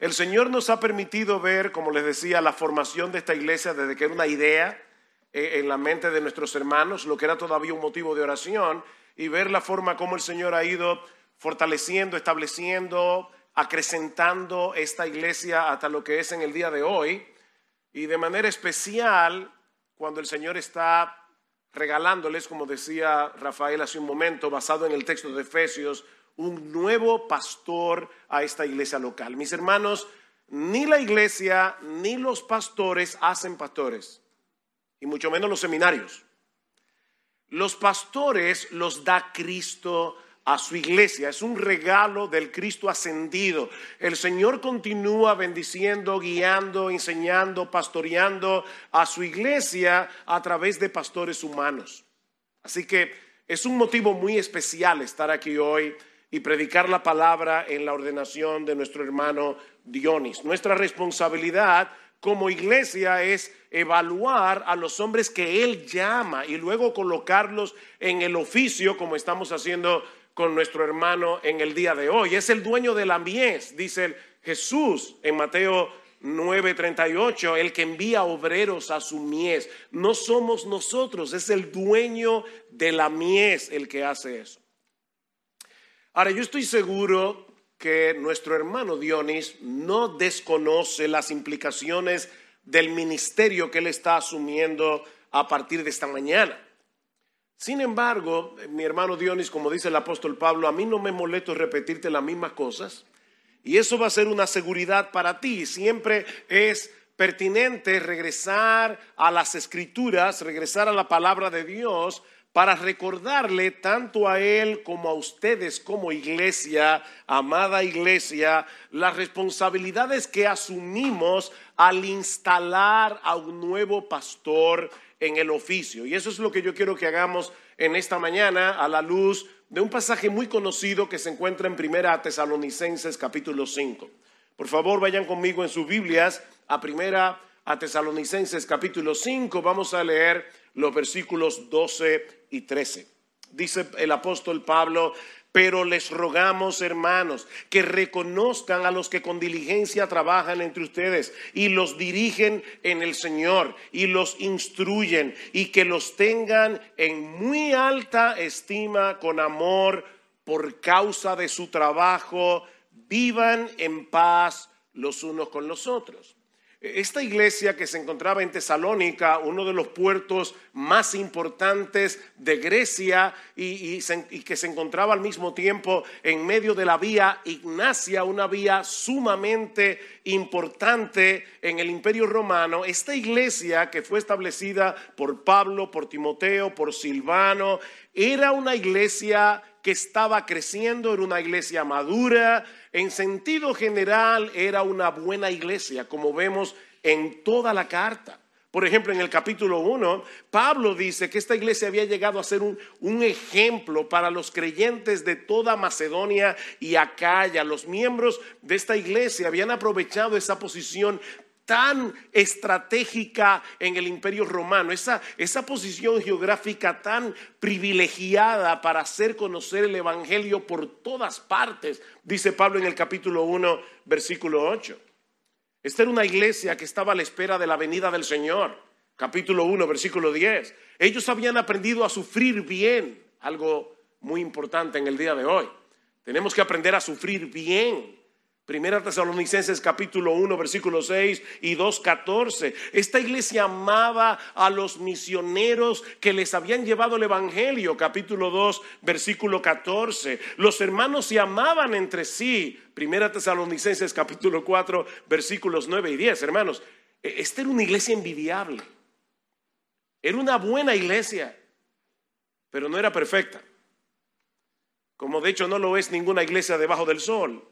el Señor nos ha permitido ver, como les decía, la formación de esta iglesia desde que era una idea eh, en la mente de nuestros hermanos, lo que era todavía un motivo de oración, y ver la forma como el Señor ha ido fortaleciendo, estableciendo, acrecentando esta iglesia hasta lo que es en el día de hoy. Y de manera especial, cuando el Señor está regalándoles, como decía Rafael hace un momento, basado en el texto de Efesios, un nuevo pastor a esta iglesia local. Mis hermanos, ni la iglesia ni los pastores hacen pastores, y mucho menos los seminarios. Los pastores los da Cristo a su iglesia. Es un regalo del Cristo ascendido. El Señor continúa bendiciendo, guiando, enseñando, pastoreando a su iglesia a través de pastores humanos. Así que es un motivo muy especial estar aquí hoy y predicar la palabra en la ordenación de nuestro hermano Dionis. Nuestra responsabilidad como iglesia es evaluar a los hombres que Él llama y luego colocarlos en el oficio como estamos haciendo con nuestro hermano en el día de hoy. Es el dueño de la mies, dice Jesús en Mateo 9:38, el que envía obreros a su mies. No somos nosotros, es el dueño de la mies el que hace eso. Ahora, yo estoy seguro que nuestro hermano Dionis no desconoce las implicaciones del ministerio que él está asumiendo a partir de esta mañana. Sin embargo, mi hermano Dionis, como dice el apóstol Pablo, a mí no me molesto repetirte las mismas cosas y eso va a ser una seguridad para ti. Siempre es pertinente regresar a las escrituras, regresar a la palabra de Dios para recordarle tanto a Él como a ustedes como iglesia, amada iglesia, las responsabilidades que asumimos al instalar a un nuevo pastor en el oficio. Y eso es lo que yo quiero que hagamos en esta mañana a la luz de un pasaje muy conocido que se encuentra en Primera Tesalonicenses capítulo 5. Por favor, vayan conmigo en sus Biblias a Primera a Tesalonicenses capítulo 5. Vamos a leer los versículos 12 y 13. Dice el apóstol Pablo, pero les rogamos, hermanos, que reconozcan a los que con diligencia trabajan entre ustedes y los dirigen en el Señor y los instruyen y que los tengan en muy alta estima con amor por causa de su trabajo. Vivan en paz los unos con los otros. Esta iglesia que se encontraba en Tesalónica, uno de los puertos más importantes de Grecia y, que se encontraba al mismo tiempo en medio de la vía Ignacia, una vía sumamente importante en el imperio romano, esta iglesia que fue establecida por Pablo, por Timoteo, por Silvano, era una iglesia que estaba creciendo, era una iglesia madura, en sentido general era una buena iglesia, como vemos en toda la carta. Por ejemplo, en el capítulo 1, Pablo dice que esta iglesia había llegado a ser un, un, ejemplo para los creyentes de toda Macedonia y Acaya. Los miembros de esta iglesia habían aprovechado esa posición tan estratégica en el imperio romano, esa, esa posición geográfica tan privilegiada para hacer conocer el Evangelio por todas partes, dice Pablo en el capítulo 1, versículo 8. Esta era una iglesia que estaba a la espera de la venida del Señor, capítulo 1, versículo 10. Ellos habían aprendido a sufrir bien, algo muy importante en el día de hoy. Tenemos que aprender a sufrir bien. Primera Tesalonicenses capítulo 1 versículo 6 y 2 14. Esta iglesia amaba a los misioneros que les habían llevado el evangelio, capítulo 2 versículo 14. Los hermanos se amaban entre sí. Primera Tesalonicenses capítulo 4 versículos 9 y 10. Hermanos, e, esta era una iglesia envidiable. Era una buena iglesia, pero no era perfecta. Como de hecho no lo es ninguna iglesia debajo del sol.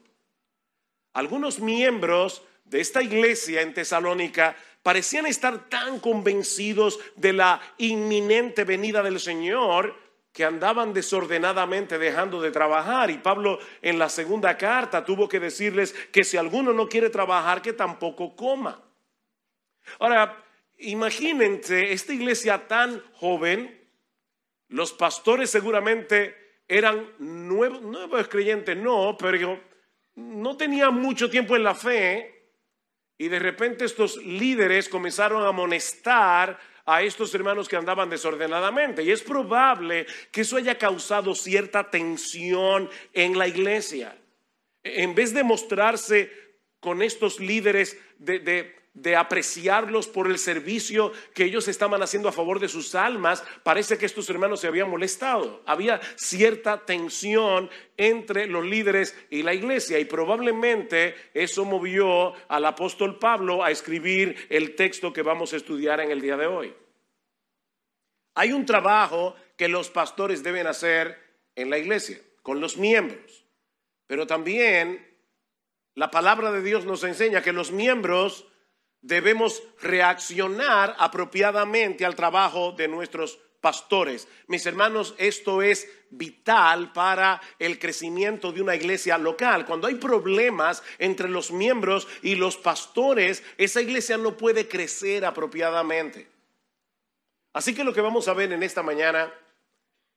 Algunos miembros de esta iglesia en Tesalónica parecían estar tan convencidos de la inminente venida del Señor que andaban desordenadamente dejando de trabajar. Y Pablo en la segunda carta tuvo que decirles que si alguno no quiere trabajar, que tampoco coma. Ahora, imagínense esta iglesia tan joven, los pastores seguramente eran nuevos, nuevos creyentes, no, pero no tenían mucho tiempo en la fe y de repente estos líderes comenzaron a amonestar a estos hermanos que andaban desordenadamente. Y es probable que eso haya causado cierta tensión en la iglesia. En vez de mostrarse con estos líderes de, de apreciarlos por el servicio que ellos estaban haciendo a favor de sus almas, parece que estos hermanos se habían molestado. Había cierta tensión entre los líderes y la iglesia y probablemente eso movió al apóstol Pablo a escribir el texto que vamos a estudiar en el día de hoy. Hay un trabajo que los pastores deben hacer en la iglesia, con los miembros, pero también la palabra de Dios nos enseña que los miembros debemos reaccionar apropiadamente al trabajo de nuestros pastores. Mis hermanos, esto es vital para el crecimiento de una iglesia local. Cuando hay problemas entre los miembros y los pastores, esa iglesia no puede crecer apropiadamente. Así que lo que vamos a ver en esta mañana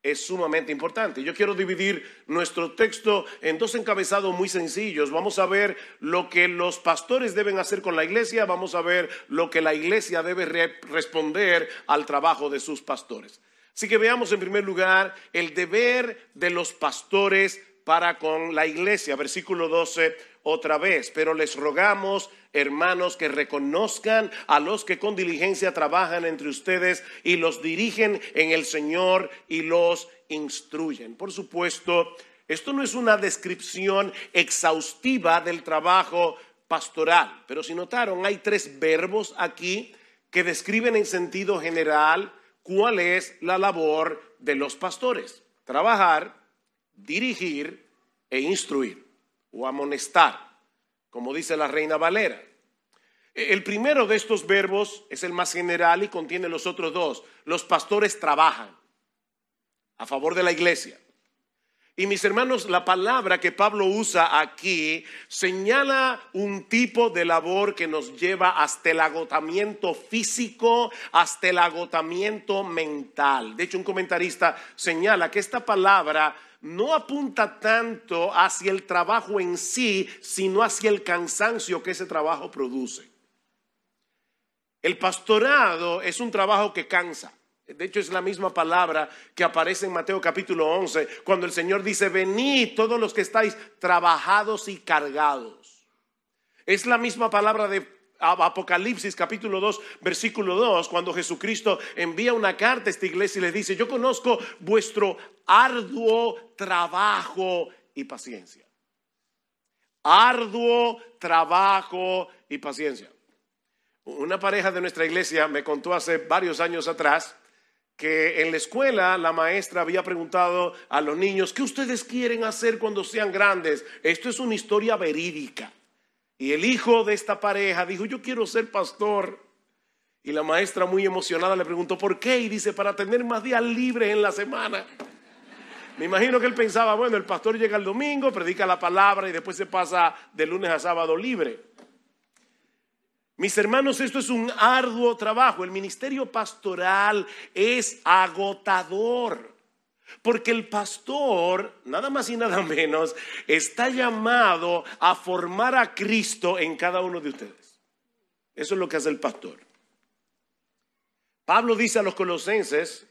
es sumamente importante. Yo quiero dividir nuestro texto en dos encabezados muy sencillos. Vamos a ver lo que los pastores deben hacer con la iglesia, vamos a ver lo que la iglesia debe responder al trabajo de sus pastores. Así que veamos en primer lugar el deber de los pastores para con la iglesia. Versículo 12 otra vez, pero les rogamos, hermanos, que reconozcan a los que con diligencia trabajan entre ustedes y los dirigen en el Señor y los instruyen. Por supuesto, esto no es una descripción exhaustiva del trabajo pastoral, pero si notaron, hay tres verbos aquí que describen en sentido general cuál es la labor de los pastores. Trabajar, dirigir e instruir o amonestar, como dice la reina Valera. El primero de estos verbos es el más general y contiene los otros dos. Los pastores trabajan a favor de la iglesia. Y mis hermanos, la palabra que Pablo usa aquí señala un tipo de labor que nos lleva hasta el agotamiento físico, hasta el agotamiento mental. De hecho, un comentarista señala que esta palabra no apunta tanto hacia el trabajo en sí, sino hacia el cansancio que ese trabajo produce. El pastorado es un trabajo que cansa. De hecho, es la misma palabra que aparece en Mateo capítulo 11, cuando el Señor dice, venid todos los que estáis trabajados y cargados. Es la misma palabra de Apocalipsis capítulo 2, versículo 2, cuando Jesucristo envía una carta a esta iglesia y le dice, yo conozco vuestro arduo trabajo y paciencia. Arduo trabajo y paciencia. Una pareja de nuestra iglesia me contó hace varios años atrás que en la escuela la maestra había preguntado a los niños, ¿qué ustedes quieren hacer cuando sean grandes? Esto es una historia verídica. Y el hijo de esta pareja dijo, yo quiero ser pastor. Y la maestra muy emocionada le preguntó, ¿por qué? Y dice, para tener más días libres en la semana. Me imagino que él pensaba, bueno, el pastor llega el domingo, predica la palabra y después se pasa de lunes a sábado libre. Mis hermanos, esto es un arduo trabajo. El ministerio pastoral es agotador. Porque el pastor, nada más y nada menos, está llamado a formar a Cristo en cada uno de ustedes. Eso es lo que hace el pastor. Pablo dice a los colosenses,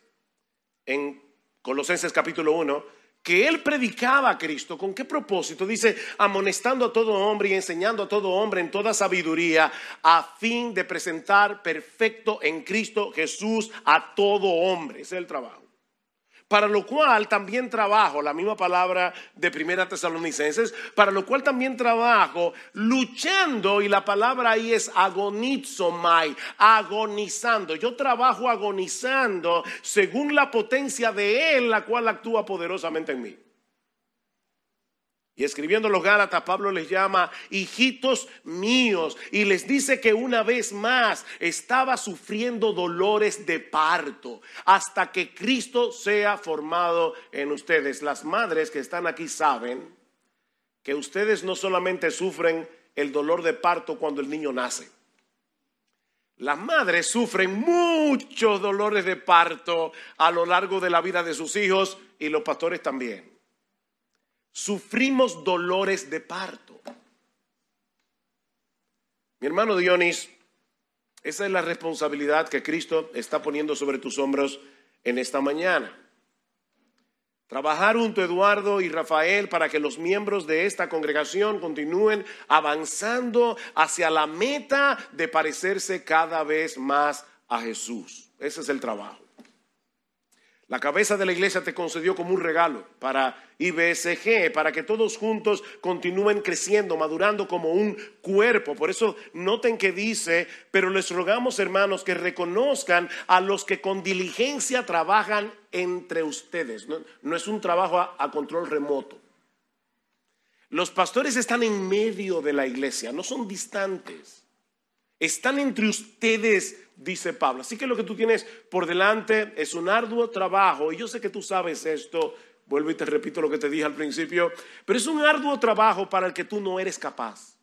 en Colosenses capítulo 1, que él predicaba a Cristo. ¿Con qué propósito? Dice, amonestando a todo hombre y enseñando a todo hombre en toda sabiduría, a fin de presentar perfecto en Cristo Jesús a todo hombre. Ese es el trabajo para lo cual también trabajo, la misma palabra de Primera Tesalonicenses, para lo cual también trabajo luchando, y la palabra ahí es agonizomai, agonizando. Yo trabajo agonizando según la potencia de Él, la cual actúa poderosamente en mí. Y escribiendo los Gálatas, Pablo les llama hijitos míos y les dice que una vez más estaba sufriendo dolores de parto hasta que Cristo sea formado en ustedes. Las madres que están aquí saben que ustedes no solamente sufren el dolor de parto cuando el niño nace. Las madres sufren muchos dolores de parto a lo largo de la vida de sus hijos y los pastores también sufrimos dolores de parto. Mi hermano Dionis, esa es la responsabilidad que Cristo está poniendo sobre tus hombros en esta mañana. Trabajar junto a Eduardo y Rafael para que los miembros de esta congregación continúen avanzando hacia la meta de parecerse cada vez más a Jesús. Ese es el trabajo. La cabeza de la iglesia te concedió como un regalo para IBSG, para que todos juntos continúen creciendo, madurando como un cuerpo. Por eso noten que dice, pero les rogamos hermanos que reconozcan a los que con diligencia trabajan entre ustedes. No, es un trabajo a control remoto. Los pastores están en medio de la iglesia, no son distantes. Están entre ustedes, dice Pablo. Así que lo que tú tienes por delante es un arduo trabajo. Y yo sé que tú sabes esto. Vuelvo y te repito lo que te dije al principio. Pero es un arduo trabajo para el que tú no eres capaz.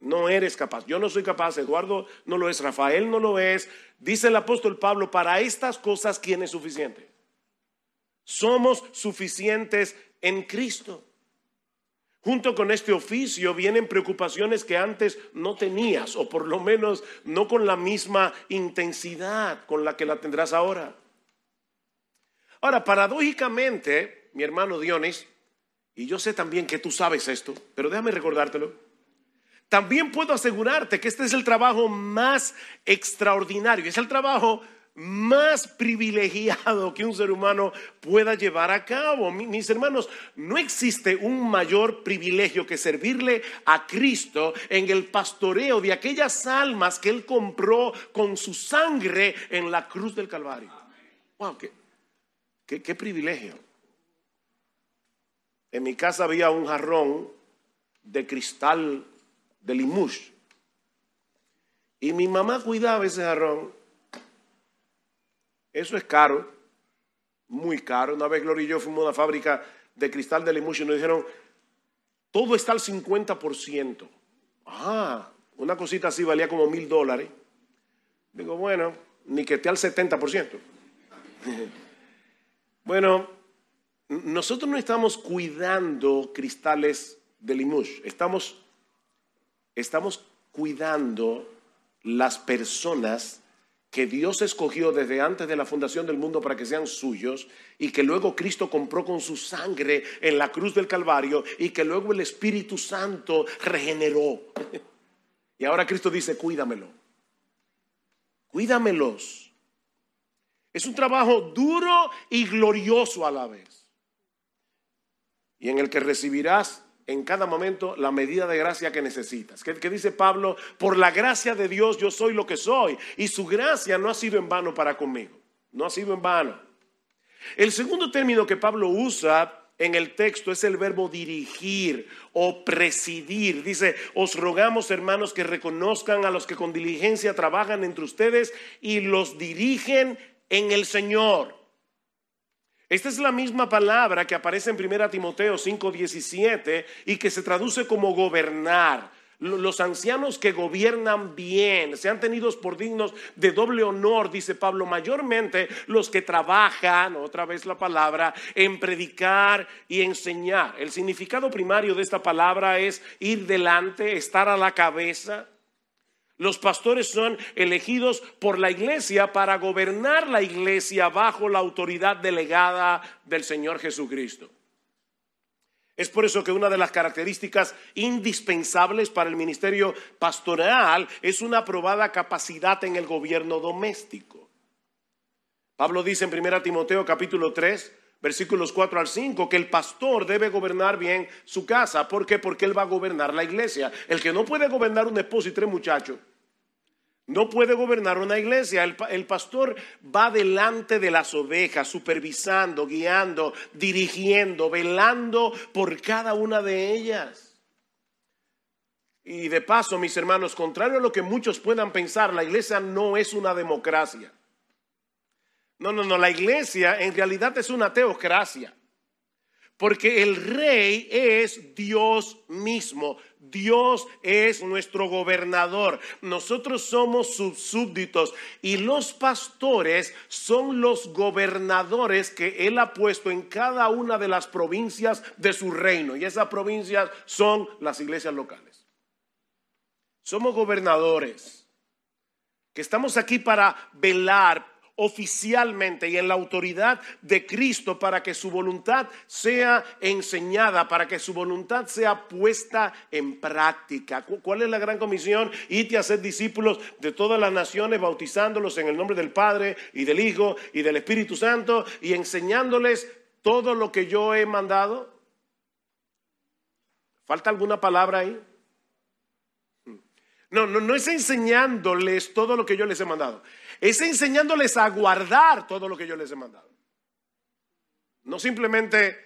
No eres capaz. Yo no soy capaz. Eduardo no lo es. Rafael no lo es. Dice el apóstol Pablo, para estas cosas, ¿quién es suficiente? Somos suficientes en Cristo. Junto con este oficio vienen preocupaciones que antes no tenías, o por lo menos no con la misma intensidad con la que la tendrás ahora. Ahora, paradójicamente, mi hermano Dionis, y yo sé también que tú sabes esto, pero déjame recordártelo, también puedo asegurarte que este es el trabajo más extraordinario, es el trabajo más privilegiado que un ser humano pueda llevar a cabo. Mis hermanos, no existe un mayor privilegio que servirle a Cristo en el pastoreo de aquellas almas que Él compró con su sangre en la cruz del Calvario. Wow, qué, qué privilegio. En mi casa había un jarrón de cristal de limush. Y mi mamá cuidaba ese jarrón eso es caro, muy caro. Una vez Gloria y yo fuimos a una fábrica de cristal de limusio y nos dijeron, todo está al 50%. Ah, una cosita así valía como mil dólares. Digo, bueno, ni que esté al 70%. bueno, nosotros no estamos cuidando cristales de limush, estamos, estamos cuidando las personas que Dios escogió desde antes de la fundación del mundo para que sean suyos y que luego Cristo compró con su sangre en la cruz del Calvario y que luego el Espíritu Santo regeneró. Y ahora Cristo dice, cuídamelo, cuídamelos. Es un trabajo duro y glorioso a la vez. Y en el que recibirás en cada momento la medida de gracia que necesitas. ¿Qué, dice Pablo? Por la gracia de Dios yo soy lo que soy. Y su gracia no ha sido en vano para conmigo. No ha sido en vano. El segundo término que Pablo usa en el texto es el verbo dirigir o presidir. Dice, os rogamos hermanos que reconozcan a los que con diligencia trabajan entre ustedes y los dirigen en el Señor. Esta es la misma palabra que aparece en 1 Timoteo 5:17 y que se traduce como gobernar. Los ancianos que gobiernan bien, sean tenidos por dignos de doble honor, dice Pablo, mayormente los que trabajan, otra vez la palabra, en predicar y enseñar. El significado primario de esta palabra es ir delante, estar a la cabeza. Los pastores son elegidos por la iglesia para gobernar la iglesia bajo la autoridad delegada del Señor Jesucristo. Es por eso que una de las características indispensables para el ministerio pastoral es una aprobada capacidad en el gobierno doméstico. Pablo dice en 1 Timoteo capítulo 3, versículos 4 al 5, que el pastor debe gobernar bien su casa. ¿Por qué? Porque él va a gobernar la iglesia. El que no puede gobernar un esposo y tres muchachos, no puede gobernar una iglesia. El, pastor va delante de las ovejas, supervisando, guiando, dirigiendo, velando por cada una de ellas. Y de paso, mis hermanos, contrario a lo que muchos puedan pensar, la iglesia no es una democracia. No, no, no, la iglesia en realidad es una teocracia. Porque el rey es Dios mismo. Dios es nuestro gobernador. Nosotros somos sus súbditos y los pastores son los gobernadores que Él ha puesto en cada una de las provincias de su reino. Y esas provincias son las iglesias locales. Somos gobernadores, que estamos aquí para velar oficialmente y en la autoridad de Cristo para que su voluntad sea enseñada, para que su voluntad sea puesta en práctica. ¿Cuál es la gran comisión? Irte a ser discípulos de todas las naciones, bautizándolos en el nombre del Padre y del Hijo y del Espíritu Santo y enseñándoles todo lo que yo he mandado. ¿Falta alguna palabra ahí? No, no, no es enseñándoles todo lo que yo les he mandado. Es enseñándoles a guardar todo lo que yo les he mandado. No simplemente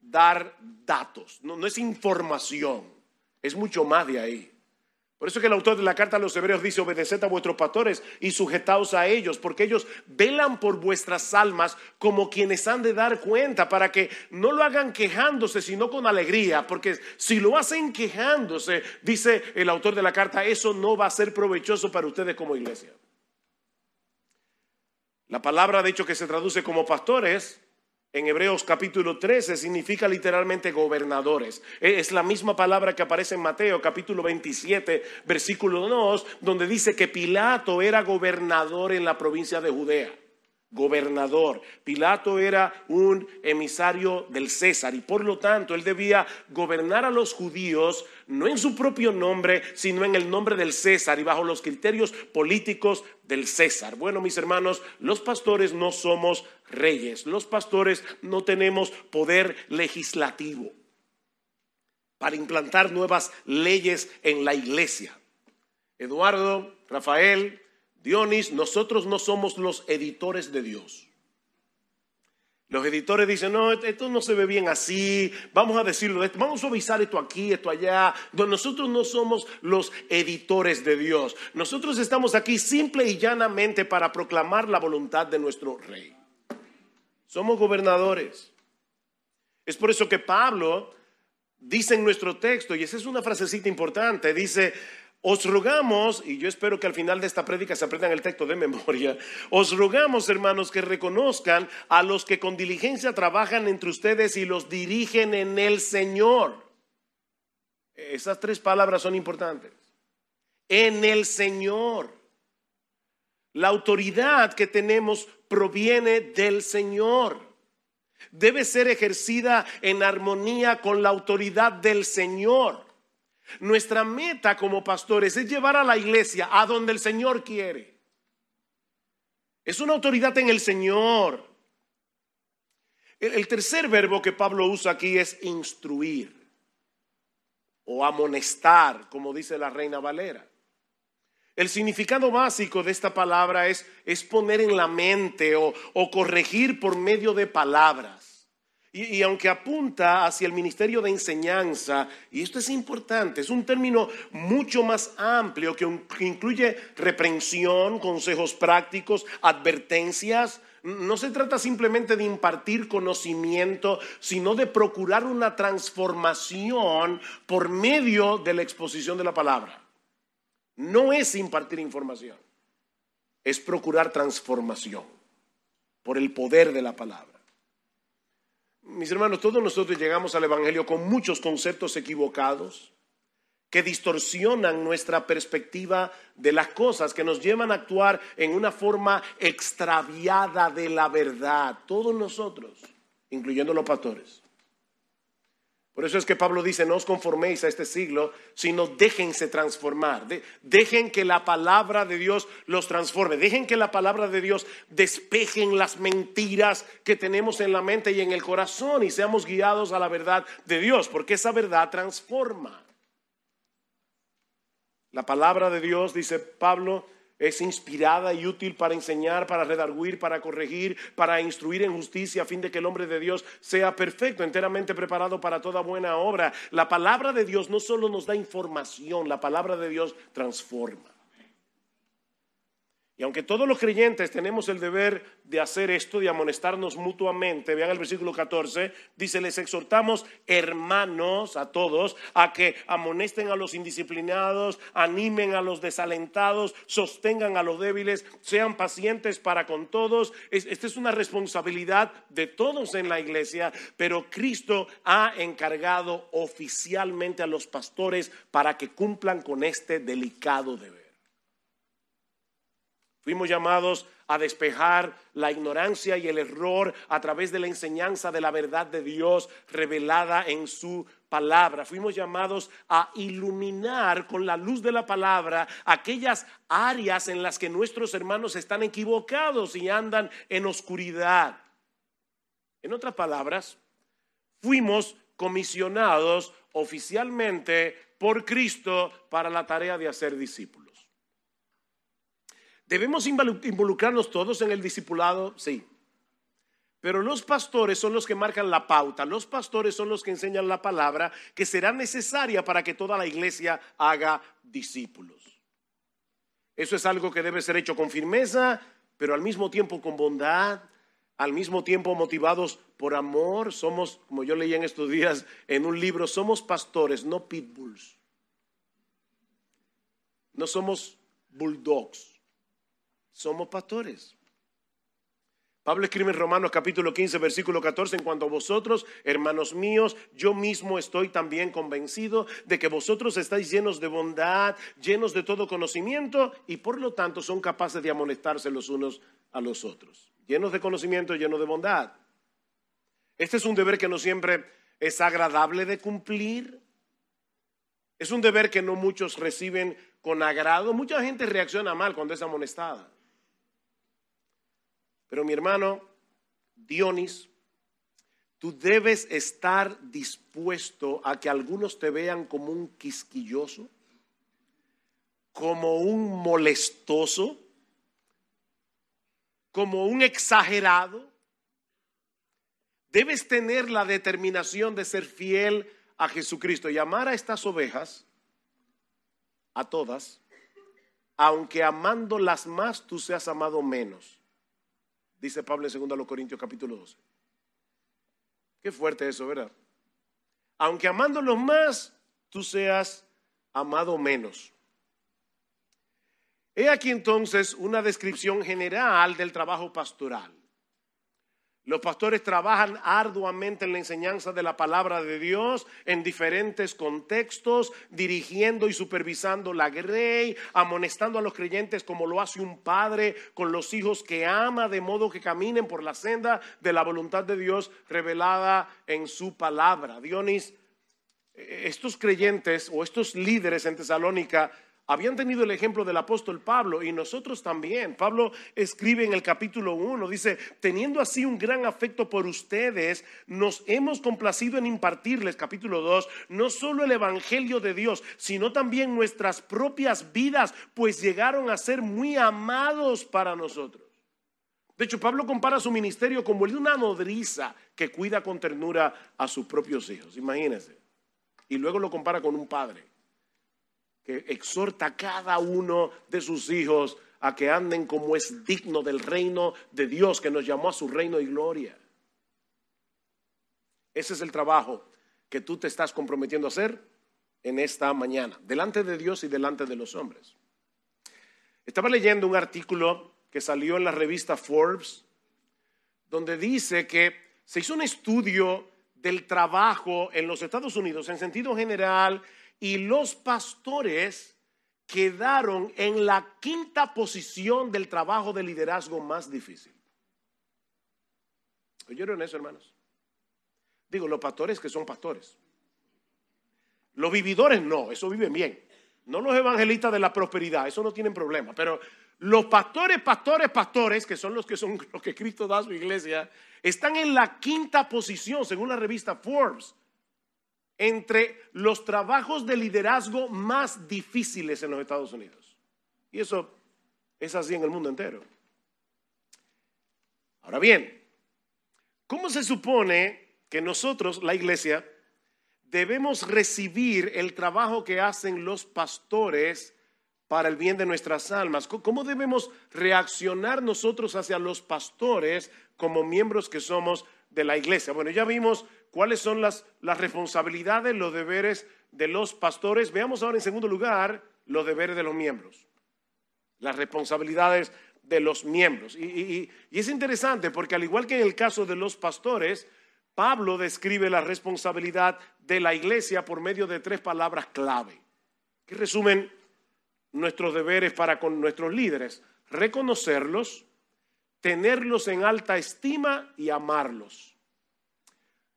dar datos, no, es información, es mucho más de ahí. Por eso que el autor de la carta a los hebreos dice, obedeced a vuestros pastores y sujetaos a ellos, porque ellos velan por vuestras almas como quienes han de dar cuenta, para que no lo hagan quejándose, sino con alegría, porque si lo hacen quejándose, dice el autor de la carta, eso no va a ser provechoso para ustedes como iglesia. La palabra, de hecho, que se traduce como pastores, en Hebreos capítulo 13 significa literalmente gobernadores. E, es la misma palabra que aparece en Mateo capítulo 27, versículo 2, donde dice que Pilato era gobernador en la provincia de Judea gobernador. Pilato era un emisario del César y por lo tanto él debía gobernar a los judíos no en su propio nombre, sino en el nombre del César y bajo los criterios políticos del César. Bueno, mis hermanos, los pastores no somos reyes, los pastores no tenemos poder legislativo para implantar nuevas leyes en la iglesia. Eduardo, Rafael, Dionis, nosotros no somos los editores de Dios. Los editores dicen, no, esto no se ve bien así, vamos a decirlo, vamos a suavizar esto aquí, esto allá. Nosotros no somos los editores de Dios. Nosotros estamos aquí simple y llanamente para proclamar la voluntad de nuestro rey. Somos gobernadores. Es por eso que Pablo dice en nuestro texto, y esa es una frasecita importante, dice, os rogamos, y yo espero que al final de esta prédica se aprendan el texto de memoria, os rogamos, hermanos, que reconozcan a los que con diligencia trabajan entre ustedes y los dirigen en el Señor. Esas tres palabras son importantes. En el Señor. La autoridad que tenemos proviene del Señor. Debe ser ejercida en armonía con la autoridad del Señor. Nuestra meta como pastores es llevar a la iglesia a donde el Señor quiere. Es una autoridad en el Señor. El, tercer verbo que Pablo usa aquí es instruir o amonestar, como dice la reina Valera. El significado básico de esta palabra es, poner en la mente o corregir por medio de palabras. Y, aunque apunta hacia el ministerio de enseñanza, y esto es importante, es un término mucho más amplio que, incluye reprensión, consejos prácticos, advertencias, no se trata simplemente de impartir conocimiento, sino de procurar una transformación por medio de la exposición de la palabra. No es impartir información, es procurar transformación por el poder de la palabra. Mis hermanos, todos nosotros llegamos al Evangelio con muchos conceptos equivocados que distorsionan nuestra perspectiva de las cosas, que nos llevan a actuar en una forma extraviada de la verdad. Todos nosotros, incluyendo los pastores. Por eso es que Pablo dice, no os conforméis a este siglo, sino déjense transformar. dejen que la palabra de Dios los transforme. Dejen que la palabra de Dios despejen las mentiras que tenemos en la mente y en el corazón y seamos guiados a la verdad de Dios, porque esa verdad transforma. La palabra de Dios, dice Pablo, es inspirada y útil para enseñar, para redarguir, para corregir, para instruir en justicia, a fin de que el hombre de Dios sea perfecto, enteramente preparado para toda buena obra. La palabra de Dios no solo nos da información, la palabra de Dios transforma. Y aunque todos los creyentes tenemos el deber de hacer esto, de amonestarnos mutuamente, vean el versículo 14, dice, les exhortamos hermanos a todos a que amonesten a los indisciplinados, animen a los desalentados, sostengan a los débiles, sean pacientes para con todos. Esta es una responsabilidad de todos en la iglesia, pero Cristo ha encargado oficialmente a los pastores para que cumplan con este delicado deber. Fuimos llamados a despejar la ignorancia y el error a través de la enseñanza de la verdad de Dios revelada en su palabra. Fuimos llamados a iluminar con la luz de la palabra aquellas áreas en las que nuestros hermanos están equivocados y andan en oscuridad. En otras palabras, fuimos comisionados oficialmente por Cristo para la tarea de hacer discípulos. ¿Debemos involucrarnos todos en el discipulado? Sí. Pero los pastores son los que marcan la pauta, los pastores son los que enseñan la palabra que será necesaria para que toda la iglesia haga discípulos. Eso es algo que debe ser hecho con firmeza, pero al mismo tiempo con bondad, al mismo tiempo motivados por amor. Somos, como yo leí en estos días en un libro, somos pastores, no pitbulls. No somos bulldogs somos pastores. Pablo escribe en Romanos capítulo 15, versículo 14, en cuanto a vosotros, hermanos míos, yo mismo estoy también convencido de que vosotros estáis llenos de bondad, llenos de todo conocimiento y por lo tanto son capaces de amonestarse los unos a los otros. Llenos de conocimiento, llenos de bondad. Este es un deber que no siempre es agradable de cumplir. Es un deber que no muchos reciben con agrado. Mucha gente reacciona mal cuando es amonestada. Pero mi hermano Dionis, tú debes estar dispuesto a que algunos te vean como un quisquilloso, como un molestoso, como un exagerado. Debes tener la determinación de ser fiel a Jesucristo y amar a estas ovejas, a todas, aunque amándolas más tú seas amado menos dice Pablo en 2 Corintios capítulo 12. Qué fuerte eso, ¿verdad? Aunque amándolos más, tú seas amado menos. He aquí entonces una descripción general del trabajo pastoral. Los pastores trabajan arduamente en la enseñanza de la palabra de Dios en diferentes contextos, dirigiendo y supervisando la grey, amonestando a los creyentes como lo hace un padre con los hijos que ama, de modo que caminen por la senda de la voluntad de Dios revelada en su palabra. Dionis, estos creyentes o estos líderes en Tesalónica habían tenido el ejemplo del apóstol Pablo y nosotros también. Pablo escribe en el capítulo 1, dice, teniendo así un gran afecto por ustedes, nos hemos complacido en impartirles, capítulo 2, no solo el Evangelio de Dios, sino también nuestras propias vidas, pues llegaron a ser muy amados para nosotros. De hecho, Pablo compara su ministerio como el de una nodriza que cuida con ternura a sus propios hijos, imagínense. Y luego lo compara con un padre que exhorta a cada uno de sus hijos a que anden como es digno del reino de Dios que nos llamó a su reino y gloria. Ese es el trabajo que tú te estás comprometiendo a hacer en esta mañana, delante de Dios y delante de los hombres. Estaba leyendo un artículo que salió en la revista Forbes, donde dice que se hizo un estudio del trabajo en los Estados Unidos en sentido general y los pastores quedaron en la quinta posición del trabajo de liderazgo más difícil. ¿Oyeron eso, hermanos? Digo, los pastores que son pastores. Los vividores no, eso viven bien. No los evangelistas de la prosperidad, eso no tienen problema. Pero los pastores, pastores, pastores, que son los que son los que Cristo da a su iglesia, están en la quinta posición, según la revista Forbes entre los trabajos de liderazgo más difíciles en los Estados Unidos. Y eso es así en el mundo entero. Ahora bien, ¿cómo se supone que nosotros, la iglesia, debemos recibir el trabajo que hacen los pastores para el bien de nuestras almas. ¿Cómo debemos reaccionar nosotros hacia los pastores como miembros que somos de la iglesia? Bueno, ya vimos cuáles son las, las responsabilidades, los deberes de los pastores. Veamos ahora en segundo lugar los deberes de los miembros, las responsabilidades de los miembros. Y, y, es interesante porque al igual que en el caso de los pastores, Pablo describe la responsabilidad de la iglesia por medio de tres palabras clave, que resumen nuestros deberes para con nuestros líderes, reconocerlos, tenerlos en alta estima y amarlos.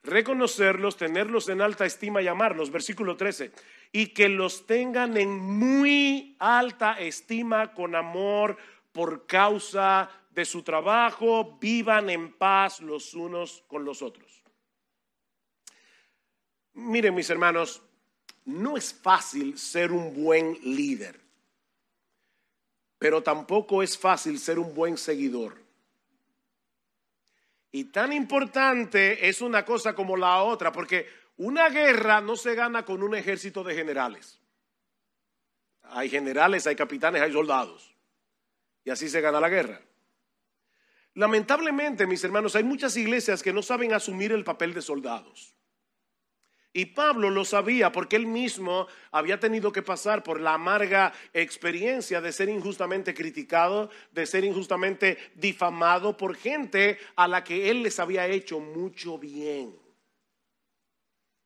Reconocerlos, tenerlos en alta estima y amarlos. Versículo 13. Y que los tengan en muy alta estima con amor por causa de su trabajo, vivan en paz los unos con los otros. Miren mis hermanos, no es fácil ser un buen líder pero tampoco es fácil ser un buen seguidor. Y tan importante es una cosa como la otra, porque una guerra no se gana con un ejército de generales. Hay generales, hay capitanes, hay soldados. Y así se gana la guerra. Lamentablemente, mis hermanos, hay muchas iglesias que no saben asumir el papel de soldados. Y Pablo lo sabía porque él mismo había tenido que pasar por la amarga experiencia de ser injustamente criticado, de ser injustamente difamado por gente a la que él les había hecho mucho bien.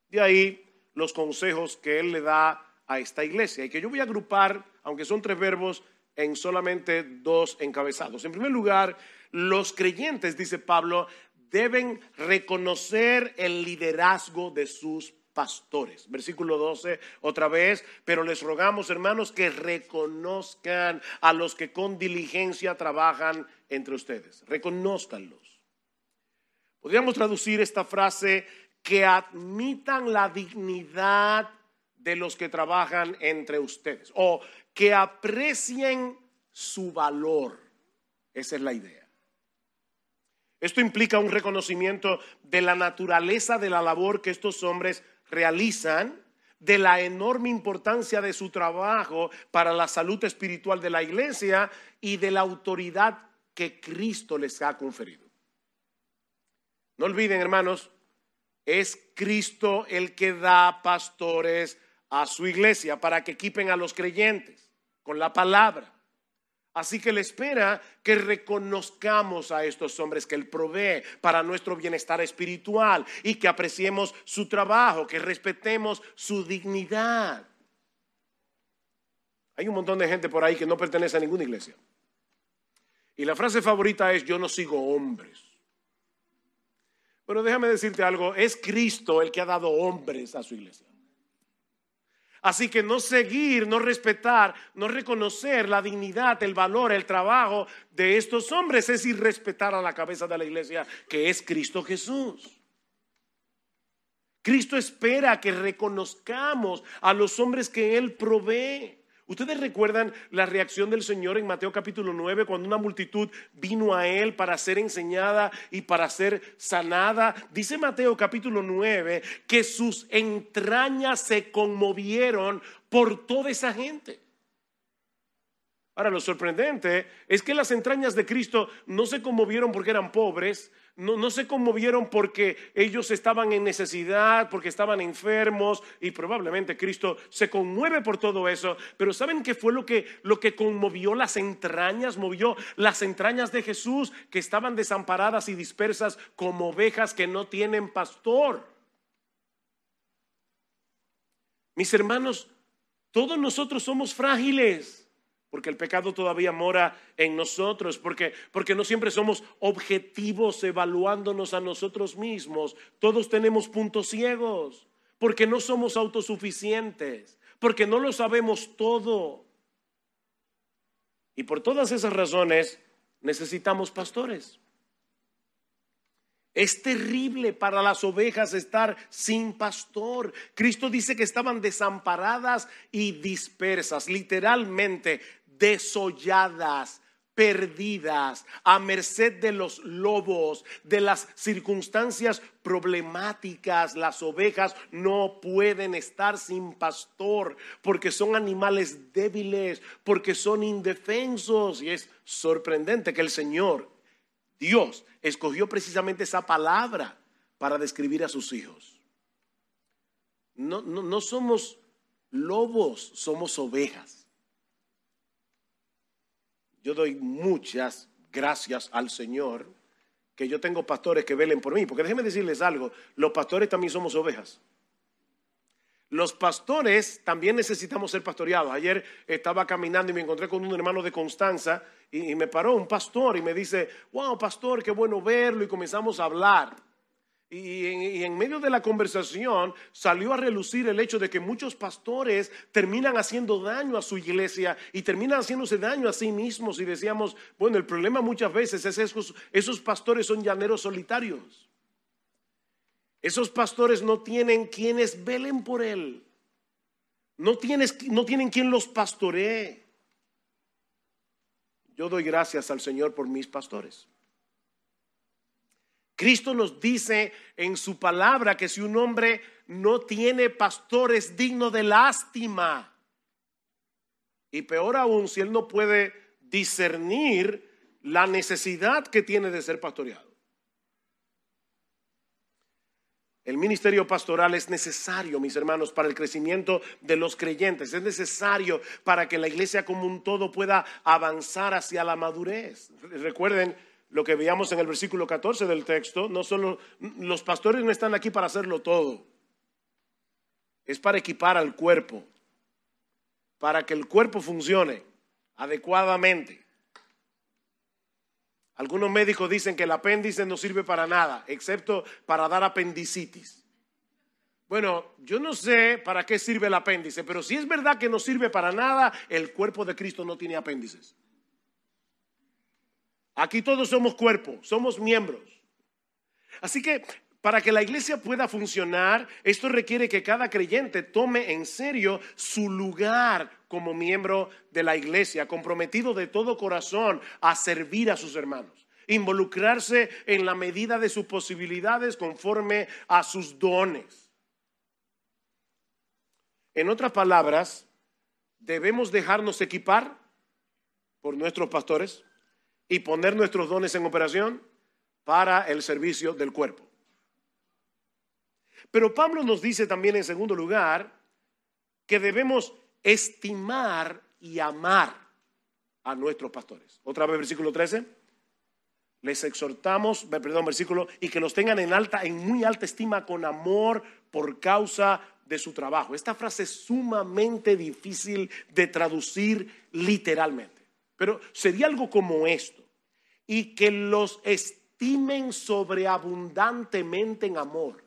De ahí los consejos que él le da a esta iglesia y que yo voy a agrupar, aunque son tres verbos, en solamente dos encabezados. En primer lugar, los creyentes, dice Pablo, deben reconocer el liderazgo de sus pastores. Versículo 12, otra vez, pero les rogamos, hermanos, que reconozcan a los que con diligencia trabajan entre ustedes. Reconózcanlos. Podríamos traducir esta frase que admitan la dignidad de los que trabajan entre ustedes o que aprecien su valor. Esa es la idea. Esto implica un reconocimiento de la naturaleza de la labor que estos hombres realizan, de la enorme importancia de su trabajo para la salud espiritual de la iglesia y de la autoridad que Cristo les ha conferido. No olviden, hermanos, es Cristo el que da pastores a su iglesia para que equipen a los creyentes con la palabra. Así que le espera que reconozcamos a estos hombres que Él provee para nuestro bienestar espiritual y que apreciemos su trabajo, que respetemos su dignidad. Hay un montón de gente por ahí que no pertenece a ninguna iglesia. Y la frase favorita es, yo no sigo hombres. Pero déjame decirte algo, es Cristo el que ha dado hombres a su iglesia. Así que no seguir, no respetar, no reconocer la dignidad, el valor, el trabajo de estos hombres es irrespetar a la cabeza de la iglesia que es Cristo Jesús. Cristo espera que reconozcamos a los hombres que Él provee. Ustedes recuerdan la reacción del Señor en Mateo capítulo 9 cuando una multitud vino a Él para ser enseñada y para ser sanada. Dice Mateo capítulo 9 que sus entrañas se conmovieron por toda esa gente. Ahora, lo sorprendente es que las entrañas de Cristo no se conmovieron porque eran pobres, no, se conmovieron porque ellos estaban en necesidad, porque estaban enfermos y probablemente Cristo se conmueve por todo eso. Pero ¿saben qué fue lo que, lo que conmovió las entrañas? Movió las entrañas de Jesús que estaban desamparadas y dispersas como ovejas que no tienen pastor. Mis hermanos, todos nosotros somos frágiles porque el pecado todavía mora en nosotros, porque, porque no siempre somos objetivos evaluándonos a nosotros mismos. Todos tenemos puntos ciegos, porque no somos autosuficientes, porque no lo sabemos todo. Y por todas esas razones necesitamos pastores. Es terrible para las ovejas estar sin pastor. Cristo dice que estaban desamparadas y dispersas, literalmente desolladas, perdidas, a merced de los lobos, de las circunstancias problemáticas. Las ovejas no pueden estar sin pastor porque son animales débiles, porque son indefensos. Y es sorprendente que el Señor, Dios, escogió precisamente esa palabra para describir a sus hijos. No, no, somos lobos, somos ovejas. Yo doy muchas gracias al Señor que yo tengo pastores que velen por mí, porque déjenme decirles algo, los pastores también somos ovejas. Los pastores también necesitamos ser pastoreados. Ayer estaba caminando y me encontré con un hermano de Constanza y, y me paró un pastor y me dice, wow, pastor, qué bueno verlo y comenzamos a hablar. Y en, medio de la conversación salió a relucir el hecho de que muchos pastores terminan haciendo daño a su iglesia y terminan haciéndose daño a sí mismos. Y decíamos, bueno, el problema muchas veces es esos, esos pastores son llaneros solitarios. Esos pastores no tienen quienes velen por él. No, tienes, no tienen quien los pastoree. Yo doy gracias al Señor por mis pastores. Cristo nos dice en su palabra que si un hombre no tiene pastor es digno de lástima. Y peor aún, si él no puede discernir la necesidad que tiene de ser pastoreado. El ministerio pastoral es necesario, mis hermanos, para el crecimiento de los creyentes. Es necesario para que la iglesia como un todo pueda avanzar hacia la madurez. Recuerden lo que veíamos en el versículo 14 del texto, no solo los pastores no están aquí para hacerlo todo. Es para equipar al cuerpo, para que el cuerpo funcione adecuadamente. Algunos médicos dicen que el apéndice no sirve para nada, excepto para dar apendicitis. Bueno, yo no sé para qué sirve el apéndice, pero si es verdad que no sirve para nada, el cuerpo de Cristo no tiene apéndices. Aquí todos somos cuerpo, somos miembros. Así que para que la iglesia pueda funcionar, esto requiere que cada creyente tome en serio su lugar como miembro de la iglesia, comprometido de todo corazón a servir a sus hermanos, involucrarse en la medida de sus posibilidades conforme a sus dones. En otras palabras, debemos dejarnos equipar por nuestros pastores y poner nuestros dones en operación para el servicio del cuerpo. Pero Pablo nos dice también en segundo lugar que debemos estimar y amar a nuestros pastores. Otra vez versículo 13. Les exhortamos, perdón, versículo, y que los tengan en alta, en muy alta estima con amor por causa de su trabajo. Esta frase es sumamente difícil de traducir literalmente. Pero sería algo como esto y que los estimen sobreabundantemente en amor.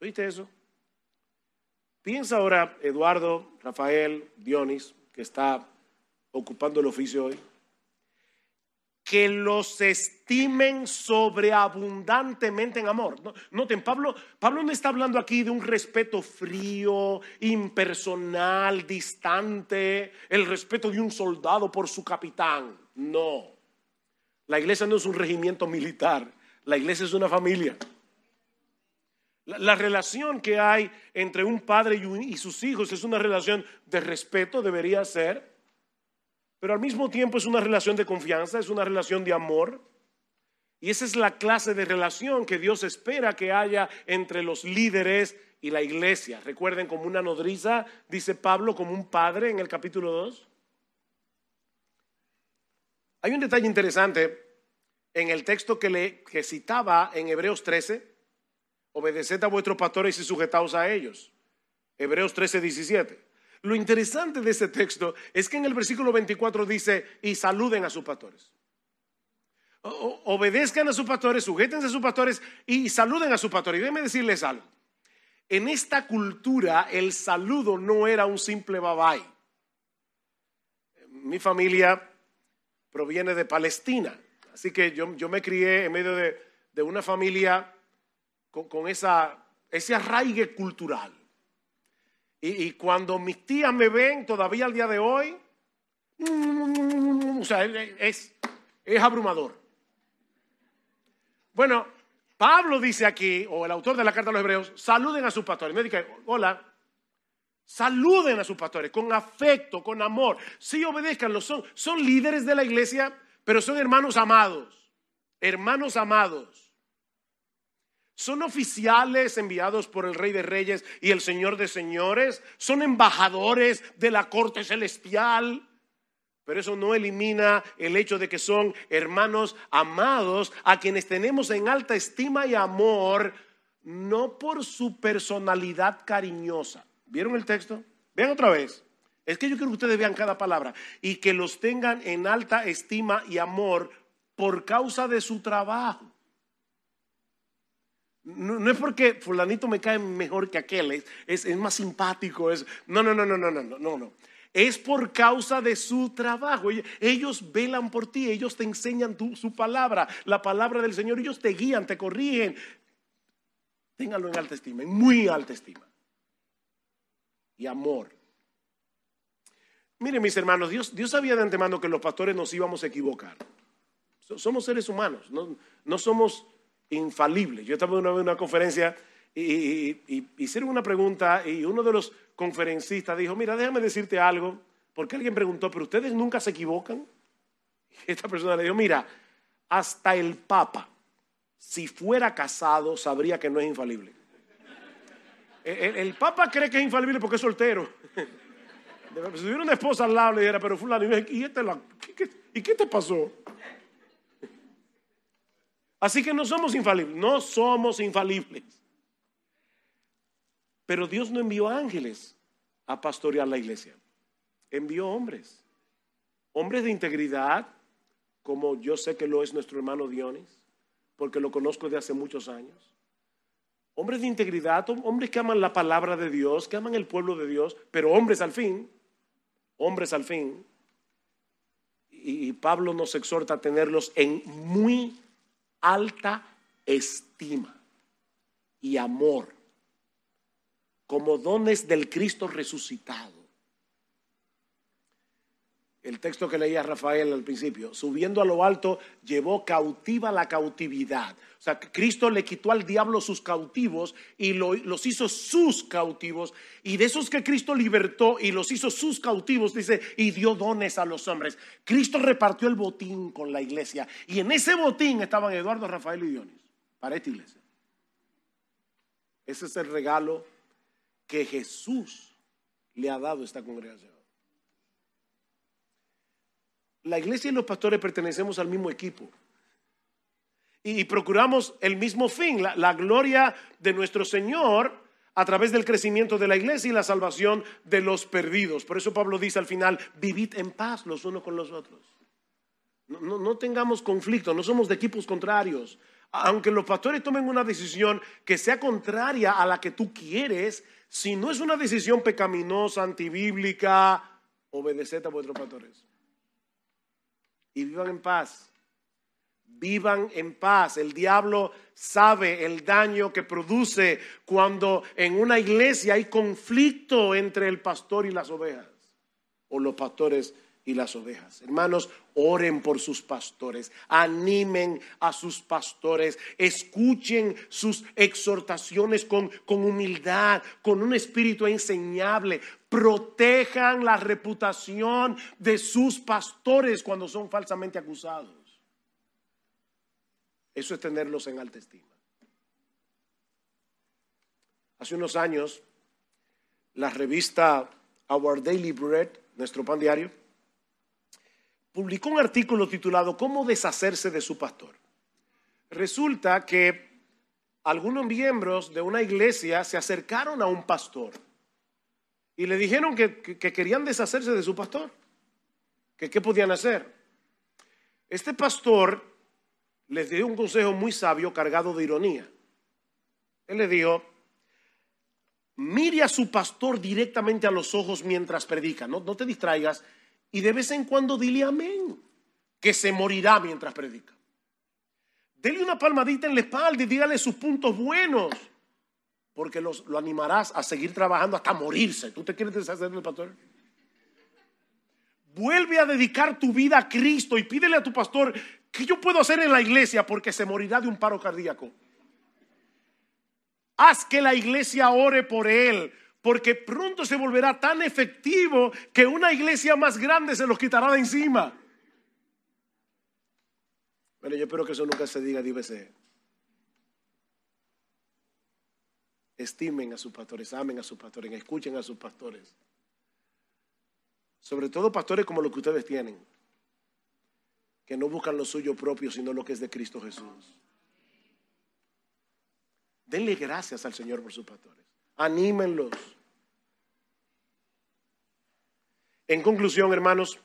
¿Viste eso? Piensa ahora Eduardo, Rafael, Dionis, que está ocupando el oficio hoy. Que los estimen sobreabundantemente en amor. Noten, Pablo, Pablo no está hablando aquí de un respeto frío, impersonal, distante, el respeto de un soldado por su capitán. No. La iglesia no es un regimiento militar. La iglesia es una familia. La, relación que hay entre un padre y, sus hijos es una relación de respeto, debería ser, pero al mismo tiempo es una relación de confianza, es una relación de amor. Y esa es la clase de relación que Dios espera que haya entre los líderes y la iglesia. Recuerden, como una nodriza, dice Pablo, como un padre en el capítulo 2. Hay un detalle interesante en el texto que, le, citaba en Hebreos 13, obedeced a vuestros pastores y sujetaos a ellos. Hebreos 13, 17. Lo interesante de ese texto es que en el versículo 24 dice, y saluden a sus pastores. obedezcan a sus pastores, sujétense a sus pastores y saluden a sus pastores. Y déjenme decirles algo. En esta cultura el saludo no era un simple bye bye. Mi familia proviene de Palestina. Así que yo, yo me crié en medio de, de una familia con, esa, ese arraigue cultural. Y, cuando mis tías me ven, todavía al día de hoy, O sea, es, es abrumador. Bueno, Pablo dice aquí, o el autor de la carta a los hebreos, saluden a sus pastores. Me dice, hola, saluden a sus pastores con afecto, con amor. Sí, obedezcanlo, son, son líderes de la iglesia, pero son hermanos amados. Hermanos amados. Son oficiales enviados por el Rey de Reyes y el Señor de Señores. Son embajadores de la corte celestial. Pero eso no elimina el hecho de que son hermanos amados a quienes tenemos en alta estima y amor, no por su personalidad cariñosa. ¿Vieron el texto? Vean otra vez. Es que yo quiero que ustedes vean cada palabra y que los tengan en alta estima y amor por causa de su trabajo. No, es porque fulanito me cae mejor que aquel, es, es, más simpático, es... No, no, no, no, no, no, no, no. Es por causa de su trabajo. Ellos velan por ti, ellos te enseñan su palabra, la palabra del Señor, ellos te guían, te corrigen. Ténganlo en alta estima, en muy alta estima. Y amor. Miren mis hermanos, Dios, Dios sabía de antemano que los pastores nos íbamos a equivocar. Somos seres humanos, no, no somos infalible. Yo estaba una vez en una conferencia y, hicieron una pregunta y uno de los conferencistas dijo, mira, déjame decirte algo, porque alguien preguntó, pero ustedes nunca se equivocan. Y esta persona le dijo, mira, hasta el Papa, si fuera casado, sabría que no es infalible. El, Papa cree que es infalible porque es soltero. Si tuviera una esposa al lado, le dijera, pero fulano, ¿y, este ¿y qué te pasó? Así que no somos infalibles, no somos infalibles. Pero Dios no envió ángeles a pastorear la iglesia. Envió hombres. Hombres de integridad, como yo sé que lo es nuestro hermano Dionis, porque lo conozco de hace muchos años. Hombres de integridad, hombres que aman la palabra de Dios, que aman el pueblo de Dios, pero hombres al fin, hombres al fin. Y, Pablo nos exhorta a tenerlos en muy alta estima y amor como dones del Cristo resucitado. El texto que leía Rafael al principio, subiendo a lo alto, llevó cautiva la cautividad. O sea, Cristo le quitó al diablo sus cautivos y los hizo sus cautivos. Y de esos que Cristo libertó y los hizo sus cautivos, dice, y dio dones a los hombres. Cristo repartió el botín con la iglesia. Y en ese botín estaban Eduardo, Rafael y Dionis, para esta iglesia. Ese es el regalo que Jesús le ha dado a esta congregación. La iglesia y los pastores pertenecemos al mismo equipo. Y, procuramos el mismo fin, la, gloria de nuestro Señor a través del crecimiento de la iglesia y la salvación de los perdidos. Por eso Pablo dice al final, vivid en paz los unos con los otros. No, no, tengamos conflicto, no somos de equipos contrarios. Aunque los pastores tomen una decisión que sea contraria a la que tú quieres, si no es una decisión pecaminosa, antibíblica, obedeced a vuestros pastores y vivan en paz. Vivan en paz. El diablo sabe el daño que produce cuando en una iglesia hay conflicto entre el pastor y las ovejas, o los pastores y las ovejas. Hermanos, oren por sus pastores, animen a sus pastores, escuchen sus exhortaciones con, con humildad, con un espíritu enseñable, protejan la reputación de sus pastores cuando son falsamente acusados. Eso es tenerlos en alta estima. Hace unos años, la revista Our Daily Bread, nuestro pan diario, publicó un artículo titulado ¿Cómo deshacerse de su pastor? Resulta que algunos miembros de una iglesia se acercaron a un pastor y le dijeron que, querían deshacerse de su pastor, qué podían hacer. Este pastor les dio un consejo muy sabio cargado de ironía. Él le dijo, mire a su pastor directamente a los ojos mientras predica, no te distraigas y de vez en cuando dile amén, que se morirá mientras predica. Dele una palmadita en la espalda y dígale sus puntos buenos porque lo animarás a seguir trabajando hasta morirse. ¿Tú te quieres deshacer del pastor? Vuelve a dedicar tu vida a Cristo y pídele a tu pastor ¿Qué yo puedo hacer en la iglesia? Porque se morirá de un paro cardíaco. Haz que la iglesia ore por él, porque pronto se volverá tan efectivo que una iglesia más grande se los quitará de encima. Bueno, yo espero que eso nunca se diga de. Estimen a sus pastores, amen a sus pastores, escuchen a sus pastores. Sobre todo pastores como los que ustedes tienen que no buscan lo suyo propio, sino lo que es de Cristo Jesús. Denle gracias al Señor por sus pastores. Anímenlos. En conclusión, hermanos,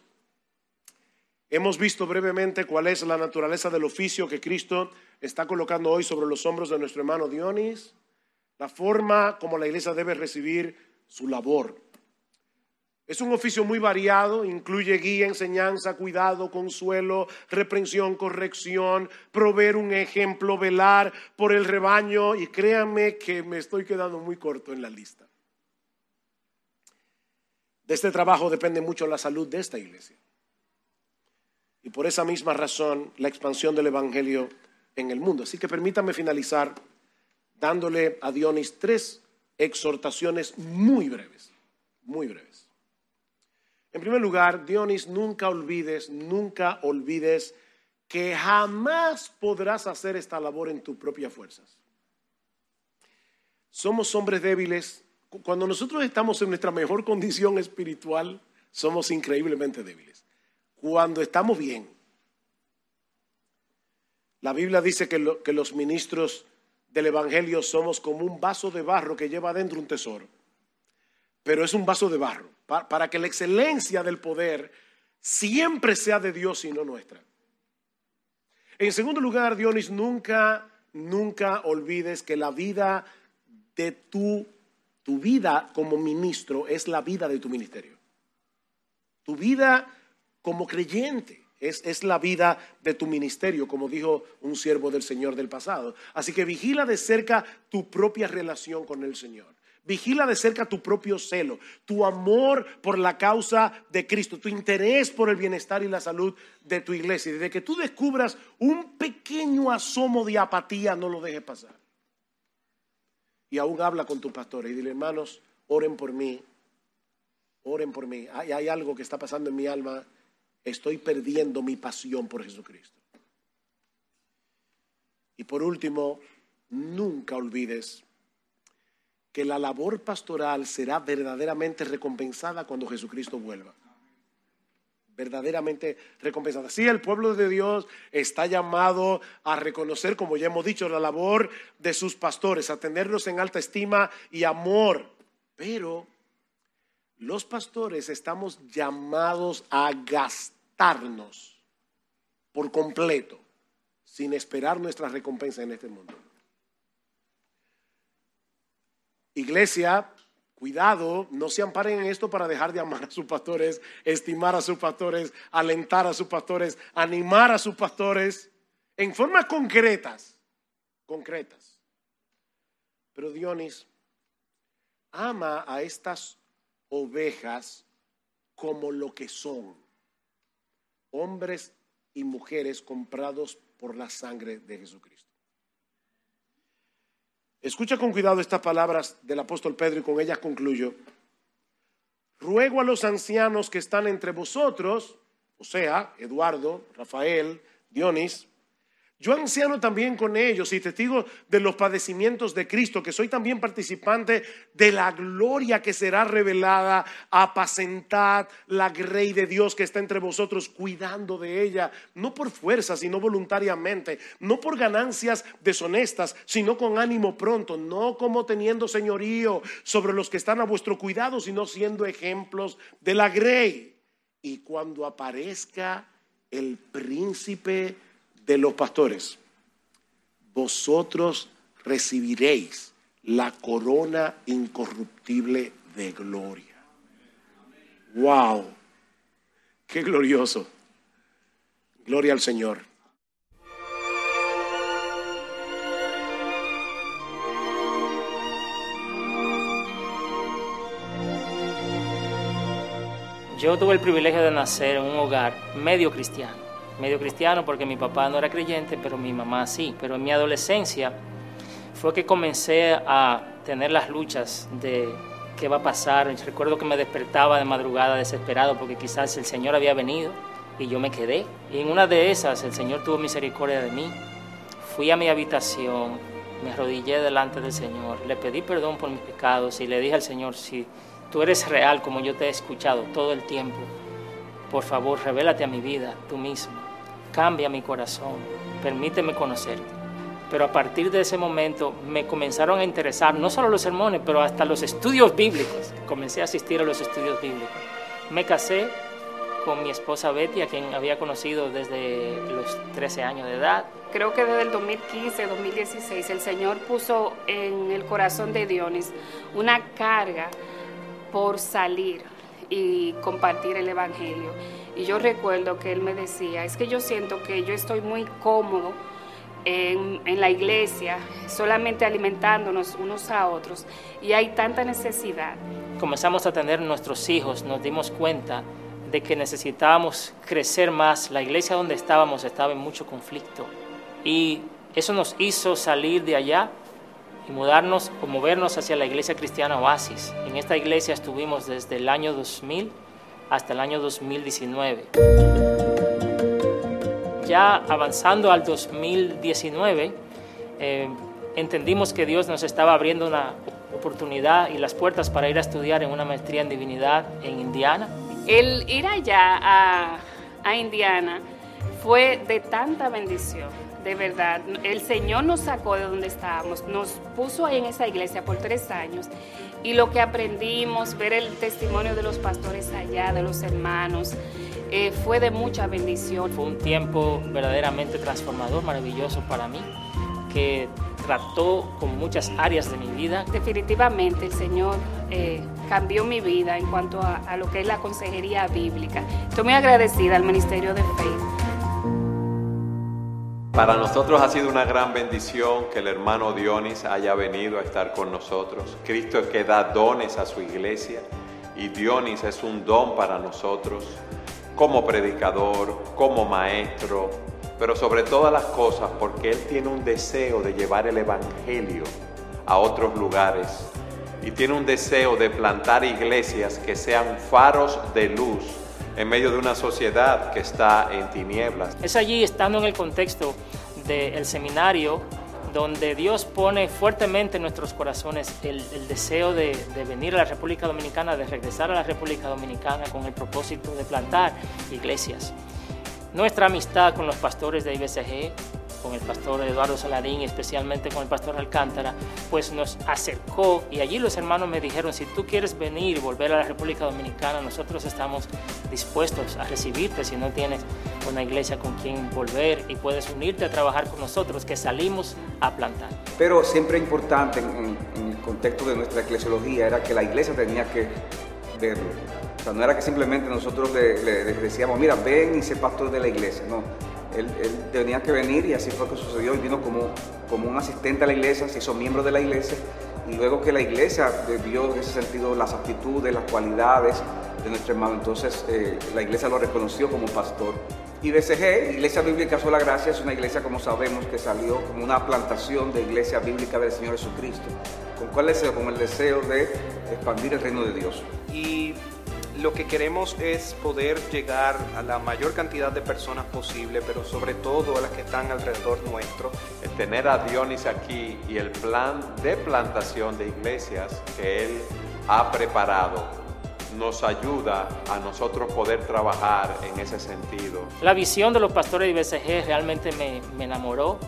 hemos visto brevemente cuál es la naturaleza del oficio que Cristo está colocando hoy sobre los hombros de nuestro hermano Dionis, la forma como la iglesia debe recibir su labor. Es un oficio muy variado, incluye guía, enseñanza, cuidado, consuelo, reprensión, corrección, proveer un ejemplo, velar por el rebaño y créanme que me estoy quedando muy corto en la lista. De este trabajo depende mucho la salud de esta iglesia. Y por esa misma razón la expansión del Evangelio en el mundo. Así que permítanme finalizar dándole a Dionis tres exhortaciones muy breves, muy breves. En primer lugar, Dionis, nunca olvides, nunca olvides que jamás podrás hacer esta labor en tus propias fuerzas. Somos hombres débiles. Cuando nosotros estamos en nuestra mejor condición espiritual, somos increíblemente débiles. Cuando estamos bien, la Biblia dice que, los ministros del Evangelio somos como un vaso de barro que lleva adentro un tesoro pero es un vaso de barro, para que la excelencia del poder siempre sea de Dios y no nuestra. En segundo lugar, Dionis, nunca, nunca olvides que la vida de tu, tu vida como ministro es la vida de tu ministerio. Tu vida como creyente es, es, la vida de tu ministerio, como dijo un siervo del Señor del pasado. Así que vigila de cerca tu propia relación con el Señor. Vigila de cerca tu propio celo, tu amor por la causa de Cristo, tu interés por el bienestar y la salud de tu iglesia. Y desde que tú descubras un pequeño asomo de apatía, no lo dejes pasar. Y aún habla con tus pastores y dile, hermanos, oren por mí, oren por mí. Hay, hay algo que está pasando en mi alma, estoy perdiendo mi pasión por Jesucristo. Y por último, nunca olvides que la labor pastoral será verdaderamente recompensada cuando Jesucristo vuelva. Verdaderamente recompensada. Sí, el pueblo de Dios está llamado a reconocer, como ya hemos dicho, la labor de sus pastores, a tenerlos en alta estima y amor. Pero los pastores estamos llamados a gastarnos por completo, sin esperar nuestra recompensa en este mundo. Iglesia, cuidado, no se amparen en esto para dejar de amar a sus pastores, estimar a sus pastores, alentar a sus pastores, animar a sus pastores en formas concretas, concretas. Pero Dionis, ama a estas ovejas como lo que son, hombres y mujeres comprados por la sangre de Jesucristo. Escucha con cuidado estas palabras del apóstol Pedro y con ellas concluyo. Ruego a los ancianos que están entre vosotros, o sea, Eduardo, Rafael, Dionis, yo anciano también con ellos y testigo de los padecimientos de Cristo, que soy también participante de la gloria que será revelada. Apacentad la grey de Dios que está entre vosotros, cuidando de ella, no por fuerza, sino voluntariamente, no por ganancias deshonestas, sino con ánimo pronto, no como teniendo señorío sobre los que están a vuestro cuidado, sino siendo ejemplos de la grey. Y cuando aparezca el príncipe de los pastores, vosotros recibiréis la corona incorruptible de gloria. ¡Wow! ¡Qué glorioso! Gloria al Señor. Yo tuve el privilegio de nacer en un hogar medio cristiano. Medio cristiano porque mi papá no era creyente, pero mi mamá sí. Pero en mi adolescencia fue que comencé a tener las luchas de qué va a pasar. Recuerdo que me despertaba de madrugada desesperado porque quizás el Señor había venido y yo me quedé. Y en una de esas el Señor tuvo misericordia de mí. Fui a mi habitación, me arrodillé delante del Señor, le pedí perdón por mis pecados y le dije al Señor, si tú eres real como yo te he escuchado todo el tiempo, por favor, revélate a mi vida tú mismo, cambia mi corazón, permíteme conocerte. Pero a partir de ese momento me comenzaron a interesar no solo los sermones, pero hasta los estudios bíblicos. Comencé a asistir a los estudios bíblicos. Me casé con mi esposa Betty, a quien había conocido desde los 13 años de edad. Creo que desde el 2015, 2016, el Señor puso en el corazón de Dionis una carga por salir y compartir el Evangelio. Y yo recuerdo que él me decía, es que yo siento que yo estoy muy cómodo en, en, la iglesia, solamente alimentándonos unos a otros, y hay tanta necesidad. Comenzamos a tener nuestros hijos, nos dimos cuenta de que necesitábamos crecer más. La iglesia donde estábamos estaba en mucho conflicto y eso nos hizo salir de allá y mudarnos o movernos hacia la iglesia cristiana Oasis. En esta iglesia estuvimos desde el año 2000 hasta el año 2019. Ya avanzando al 2019, eh, entendimos que Dios nos estaba abriendo una oportunidad y las puertas para ir a estudiar en una maestría en divinidad en Indiana el ir allá a, a Indiana fue de tanta bendición, de verdad. El Señor nos sacó de donde estábamos, nos puso ahí en esa iglesia por tres años y lo que aprendimos, ver el testimonio de los pastores allá, de los hermanos, eh, fue de mucha bendición. Fue un tiempo verdaderamente transformador, maravilloso para mí, que trató con muchas áreas de mi vida. Definitivamente el Señor eh, cambió mi vida en cuanto a, a, lo que es la consejería bíblica. Estoy muy agradecida al Ministerio de Faith. Para nosotros ha sido una gran bendición que el hermano Dionis haya venido a estar con nosotros. Cristo es que da dones a su iglesia y Dionis es un don para nosotros como predicador, como maestro, pero sobre todas las cosas porque Él tiene un deseo de llevar el Evangelio a otros lugares y tiene un deseo de plantar iglesias que sean faros de luz en medio de una sociedad que está en tinieblas. Es allí, estando en el contexto del seminario, donde Dios pone fuertemente en nuestros corazones el, deseo de, de, venir a la República Dominicana, de regresar a la República Dominicana con el propósito de plantar iglesias. Nuestra amistad con los pastores de IBCG, con el pastor Eduardo Saladín, especialmente con el pastor Alcántara, pues nos acercó y allí los hermanos me dijeron, si tú quieres venir y volver a la República Dominicana, nosotros estamos dispuestos a recibirte si no tienes una iglesia con quien volver y puedes unirte a trabajar con nosotros, que salimos a plantar. Pero siempre importante en, el contexto de nuestra eclesiología era que la iglesia tenía que verlo. O sea, no era que simplemente nosotros le decíamos, mira, ven y sé pastor de la iglesia. No, él, él, tenía que venir y así fue que sucedió. Y vino como, como un asistente a la iglesia, se hizo miembro de la iglesia. Y luego que la iglesia vio en ese sentido las aptitudes, las cualidades de nuestro hermano, entonces eh, la iglesia lo reconoció como pastor. Y BCG, Iglesia Bíblica Sola Gracia, es una iglesia, como sabemos, que salió como una plantación de iglesia bíblica del Señor Jesucristo. ¿Con cuál deseo? Con el deseo de expandir el reino de Dios. Y lo que queremos es poder llegar a la mayor cantidad de personas posible, pero sobre todo a las que están alrededor nuestro. El tener a Dionis aquí y el plan de plantación de iglesias que él ha preparado nos ayuda a nosotros poder trabajar en ese sentido. La visión de los pastores de IBCG realmente me, me enamoró,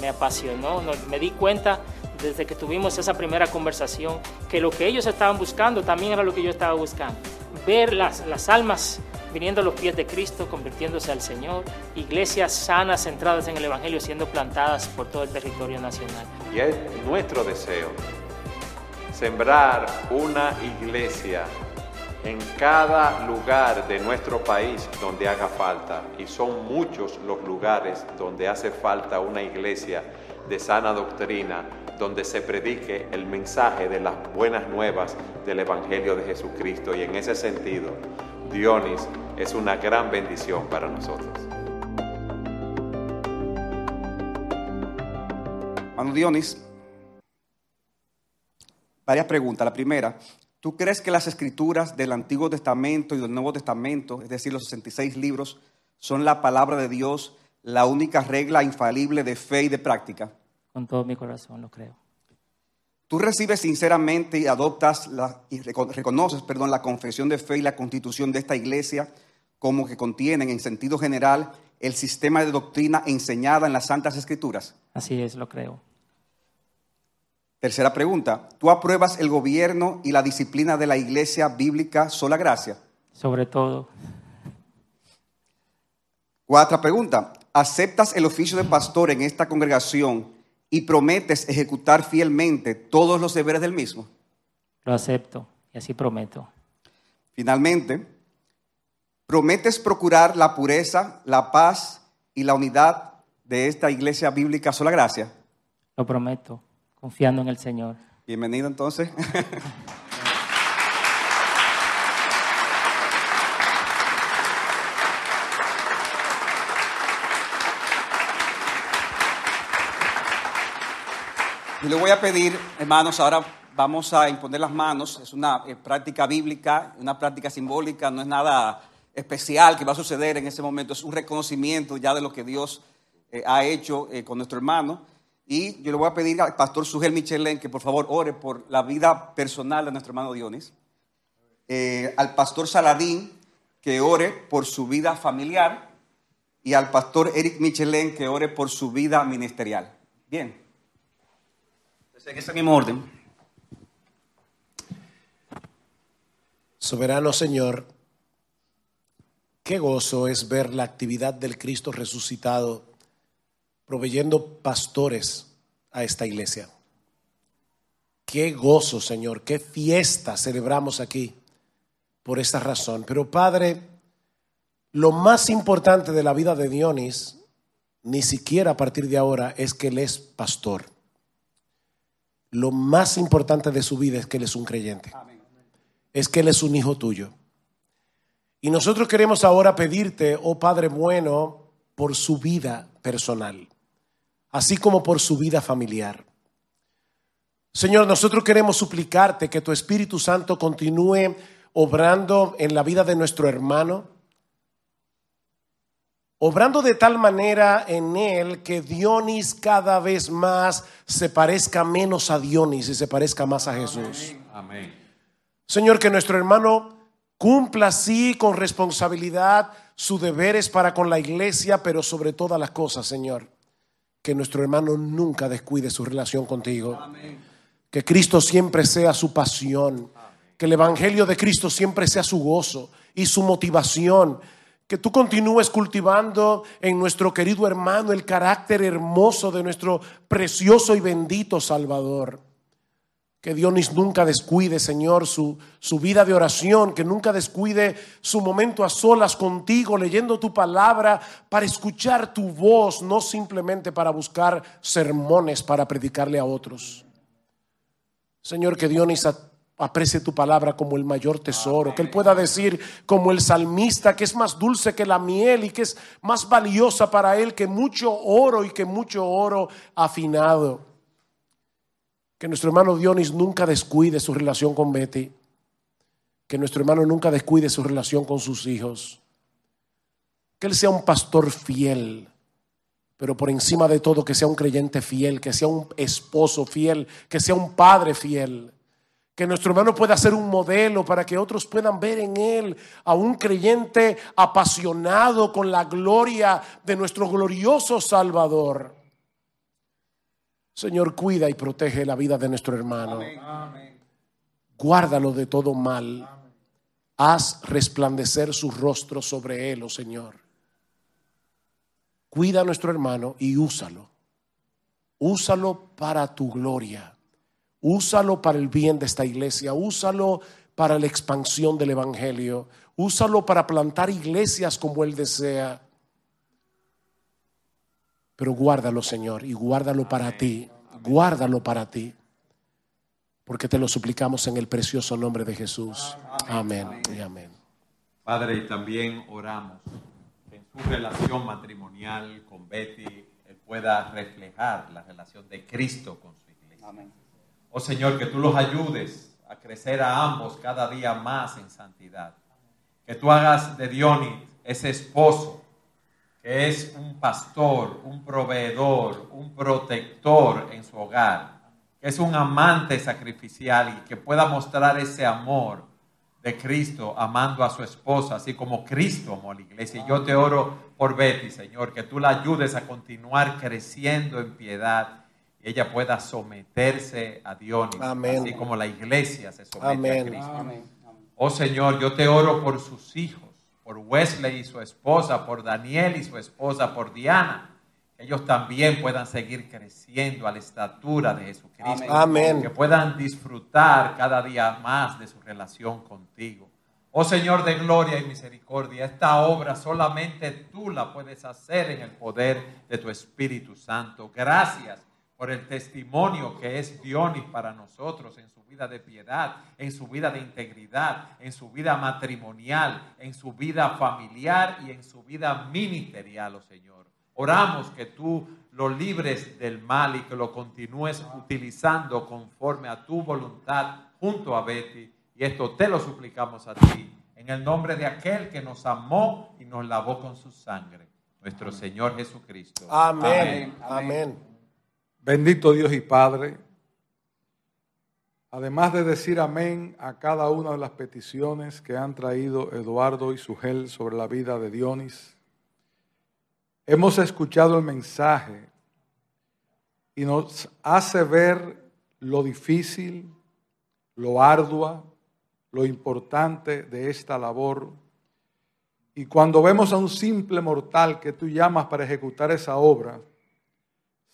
me apasionó, me di cuenta desde que tuvimos esa primera conversación que lo que ellos estaban buscando también era lo que yo estaba buscando. Ver las, las almas viniendo a los pies de Cristo, convirtiéndose al Señor, iglesias sanas, centradas en el Evangelio, siendo plantadas por todo el territorio nacional. Y es nuestro deseo sembrar una iglesia en cada lugar de nuestro país donde haga falta. Y son muchos los lugares donde hace falta una iglesia de sana doctrina, donde se predique el mensaje de las buenas nuevas del Evangelio de Jesucristo. Y en ese sentido, Dionis es una gran bendición para nosotros. Mano Dionis, varias preguntas. La primera, ¿tú crees que las escrituras del Antiguo Testamento y del Nuevo Testamento, es decir, los 66 libros, son la palabra de Dios, la única regla infalible de fe y de práctica? Con todo mi corazón lo creo. ¿Tú recibes sinceramente y adoptas la, y reco- reconoces, perdón, la confesión de fe y la constitución de esta iglesia como que contienen en sentido general el sistema de doctrina enseñada en las Santas Escrituras? Así es, lo creo. Tercera pregunta, ¿tú apruebas el gobierno y la disciplina de la iglesia bíblica sola gracia? Sobre todo, Cuarta pregunta, ¿aceptas el oficio de pastor en esta congregación y prometes ejecutar fielmente todos los deberes del mismo? lo acepto y así prometo. Finalmente, ¿prometes procurar la pureza, la paz y la unidad de esta iglesia bíblica sola gracia? Lo prometo, confiando en el Señor. Bienvenido entonces. Y le voy a pedir, hermanos, ahora vamos a imponer las manos. Es una eh, práctica bíblica, una práctica simbólica, no es nada especial que va a suceder en ese momento, es un reconocimiento ya de lo que Dios eh, ha hecho eh, con nuestro hermano. Y yo le voy a pedir al pastor Sugel Michelén que por favor ore por la vida personal de nuestro hermano Dionis. Eh, al pastor Saladín que ore por su vida familiar. Y al pastor Eric Michelén que ore por su vida ministerial. Bien. En ese mismo orden. Soberano Señor, qué gozo es ver la actividad del Cristo resucitado proveyendo pastores a esta iglesia. Qué gozo, Señor, qué fiesta celebramos aquí por esta razón. Pero Padre, lo más importante de la vida de Dionis, ni siquiera a partir de ahora, es que Él es pastor. Lo más importante de su vida es que Él es un creyente es que Él es un hijo tuyo. Y nosotros queremos ahora pedirte, oh Padre bueno, por su vida personal, así como por su vida familiar. Señor, nosotros queremos suplicarte que tu Espíritu Santo continúe obrando en la vida de nuestro hermano, obrando de tal manera en él que Dionis cada vez más se parezca menos a Dionis y se parezca más a Jesús. Amén. Señor, que nuestro hermano cumpla así con responsabilidad sus deberes para con la iglesia, pero sobre todas las cosas, Señor, que nuestro hermano nunca descuide su relación contigo. Que Cristo siempre sea su pasión, que el Evangelio de Cristo siempre sea su gozo y su motivación. Que tú continúes cultivando en nuestro querido hermano el carácter hermoso de nuestro precioso y bendito Salvador. Que Dionis nunca descuide, Señor, su, su vida de oración, que nunca descuide su momento a solas contigo, leyendo tu palabra para escuchar tu voz, no simplemente para buscar sermones para predicarle a otros. Señor, que Dionis a- aprecie tu palabra como el mayor tesoro, que él pueda decir como el salmista que es más dulce que la miel y que es más valiosa para él que mucho oro y que mucho oro afinado. Que nuestro hermano Dionis nunca descuide su relación con Betty. Que nuestro hermano nunca descuide su relación con sus hijos. Que él sea un pastor fiel. Pero por encima de todo, que sea un creyente fiel, que sea un esposo fiel, que sea un padre fiel. Que nuestro hermano pueda ser un modelo para que otros puedan ver en él a un creyente apasionado con la gloria de nuestro glorioso Salvador. Señor, cuida y protege la vida de nuestro hermano. Guárdalo de todo mal. Haz resplandecer su rostro sobre él, oh Señor. Cuida a nuestro hermano y úsalo. Úsalo para tu gloria. Úsalo para el bien de esta iglesia. Úsalo para la expansión del Evangelio. Úsalo para plantar iglesias como Él desea. Pero guárdalo, Señor, y guárdalo para ti. Guárdalo para ti. Porque te lo suplicamos en el precioso nombre de Jesús. Amén y amén. Padre, y también oramos que en su relación matrimonial con Betty, él pueda reflejar la relación de Cristo con su iglesia. Oh Señor, que tú los ayudes a crecer a ambos cada día más en santidad. Que tú hagas de Dionis ese esposo que es un pastor, un proveedor, un protector en su hogar, que es un amante sacrificial y que pueda mostrar ese amor de Cristo amando a su esposa, así como Cristo amó a la iglesia. Y yo te oro por Betty, Señor, que tú la ayudes a continuar creciendo en piedad ella pueda someterse a Dios, así como la iglesia se somete a Cristo. Oh Señor, yo te oro por sus hijos por Wesley y su esposa, por Daniel y su esposa, por Diana. Que ellos también puedan seguir creciendo a la estatura de Jesucristo. Amén. Que puedan disfrutar cada día más de su relación contigo. Oh Señor de gloria y misericordia, esta obra solamente tú la puedes hacer en el poder de tu Espíritu Santo. Gracias por el testimonio que es Dionis para nosotros en su vida de piedad, en su vida de integridad, en su vida matrimonial, en su vida familiar y en su vida ministerial, oh Señor. Oramos que tú lo libres del mal y que lo continúes utilizando conforme a tu voluntad junto a Betty. Y esto te lo suplicamos a ti, en el nombre de aquel que nos amó y nos lavó con su sangre, nuestro Señor Jesucristo. Amén. Amén. Bendito Dios y Padre, además de decir amén a cada una de las peticiones que han traído Eduardo y Sugel sobre la vida de Dionis, hemos escuchado el mensaje y nos hace ver lo difícil, lo ardua, lo importante de esta labor. Y cuando vemos a un simple mortal que tú llamas para ejecutar esa obra,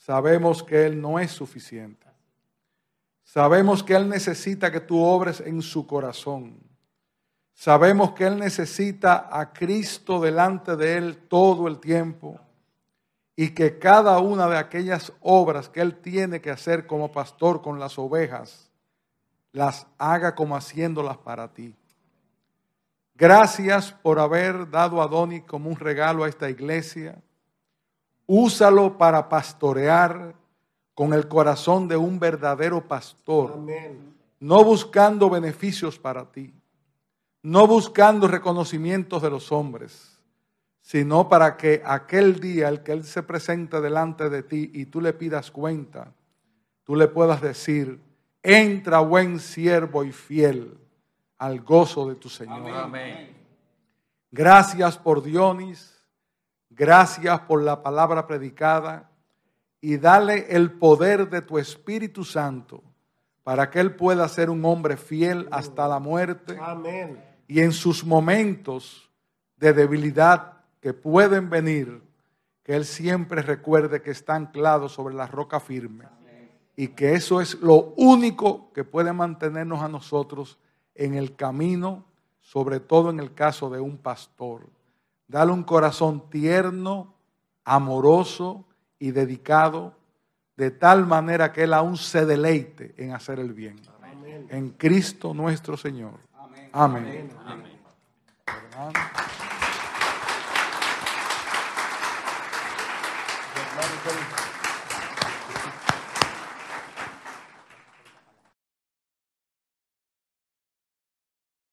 sabemos que Él no es suficiente. Sabemos que Él necesita que tú obres en su corazón. Sabemos que Él necesita a Cristo delante de Él todo el tiempo y que cada una de aquellas obras que Él tiene que hacer como pastor con las ovejas, las haga como haciéndolas para ti. Gracias por haber dado a Doni como un regalo a esta iglesia. Úsalo para pastorear con el corazón de un verdadero pastor. No buscando beneficios para ti. No buscando reconocimientos de los hombres. Sino para que aquel día, el que Él se presente delante de ti y tú le pidas cuenta, tú le puedas decir, entra buen siervo y fiel al gozo de tu Señor. Gracias por Dionis Gracias por la palabra predicada y dale el poder de tu Espíritu Santo para que Él pueda ser un hombre fiel hasta la muerte. Amén. Y en sus momentos de debilidad que pueden venir, que Él siempre recuerde que está anclado sobre la roca firme. Y que eso es lo único que puede mantenernos a nosotros en el camino, sobre todo en el caso de un pastor. Dale un corazón tierno, amoroso y dedicado, de tal manera que Él aún se deleite en hacer el bien. En Cristo nuestro Señor. Amén. Amén.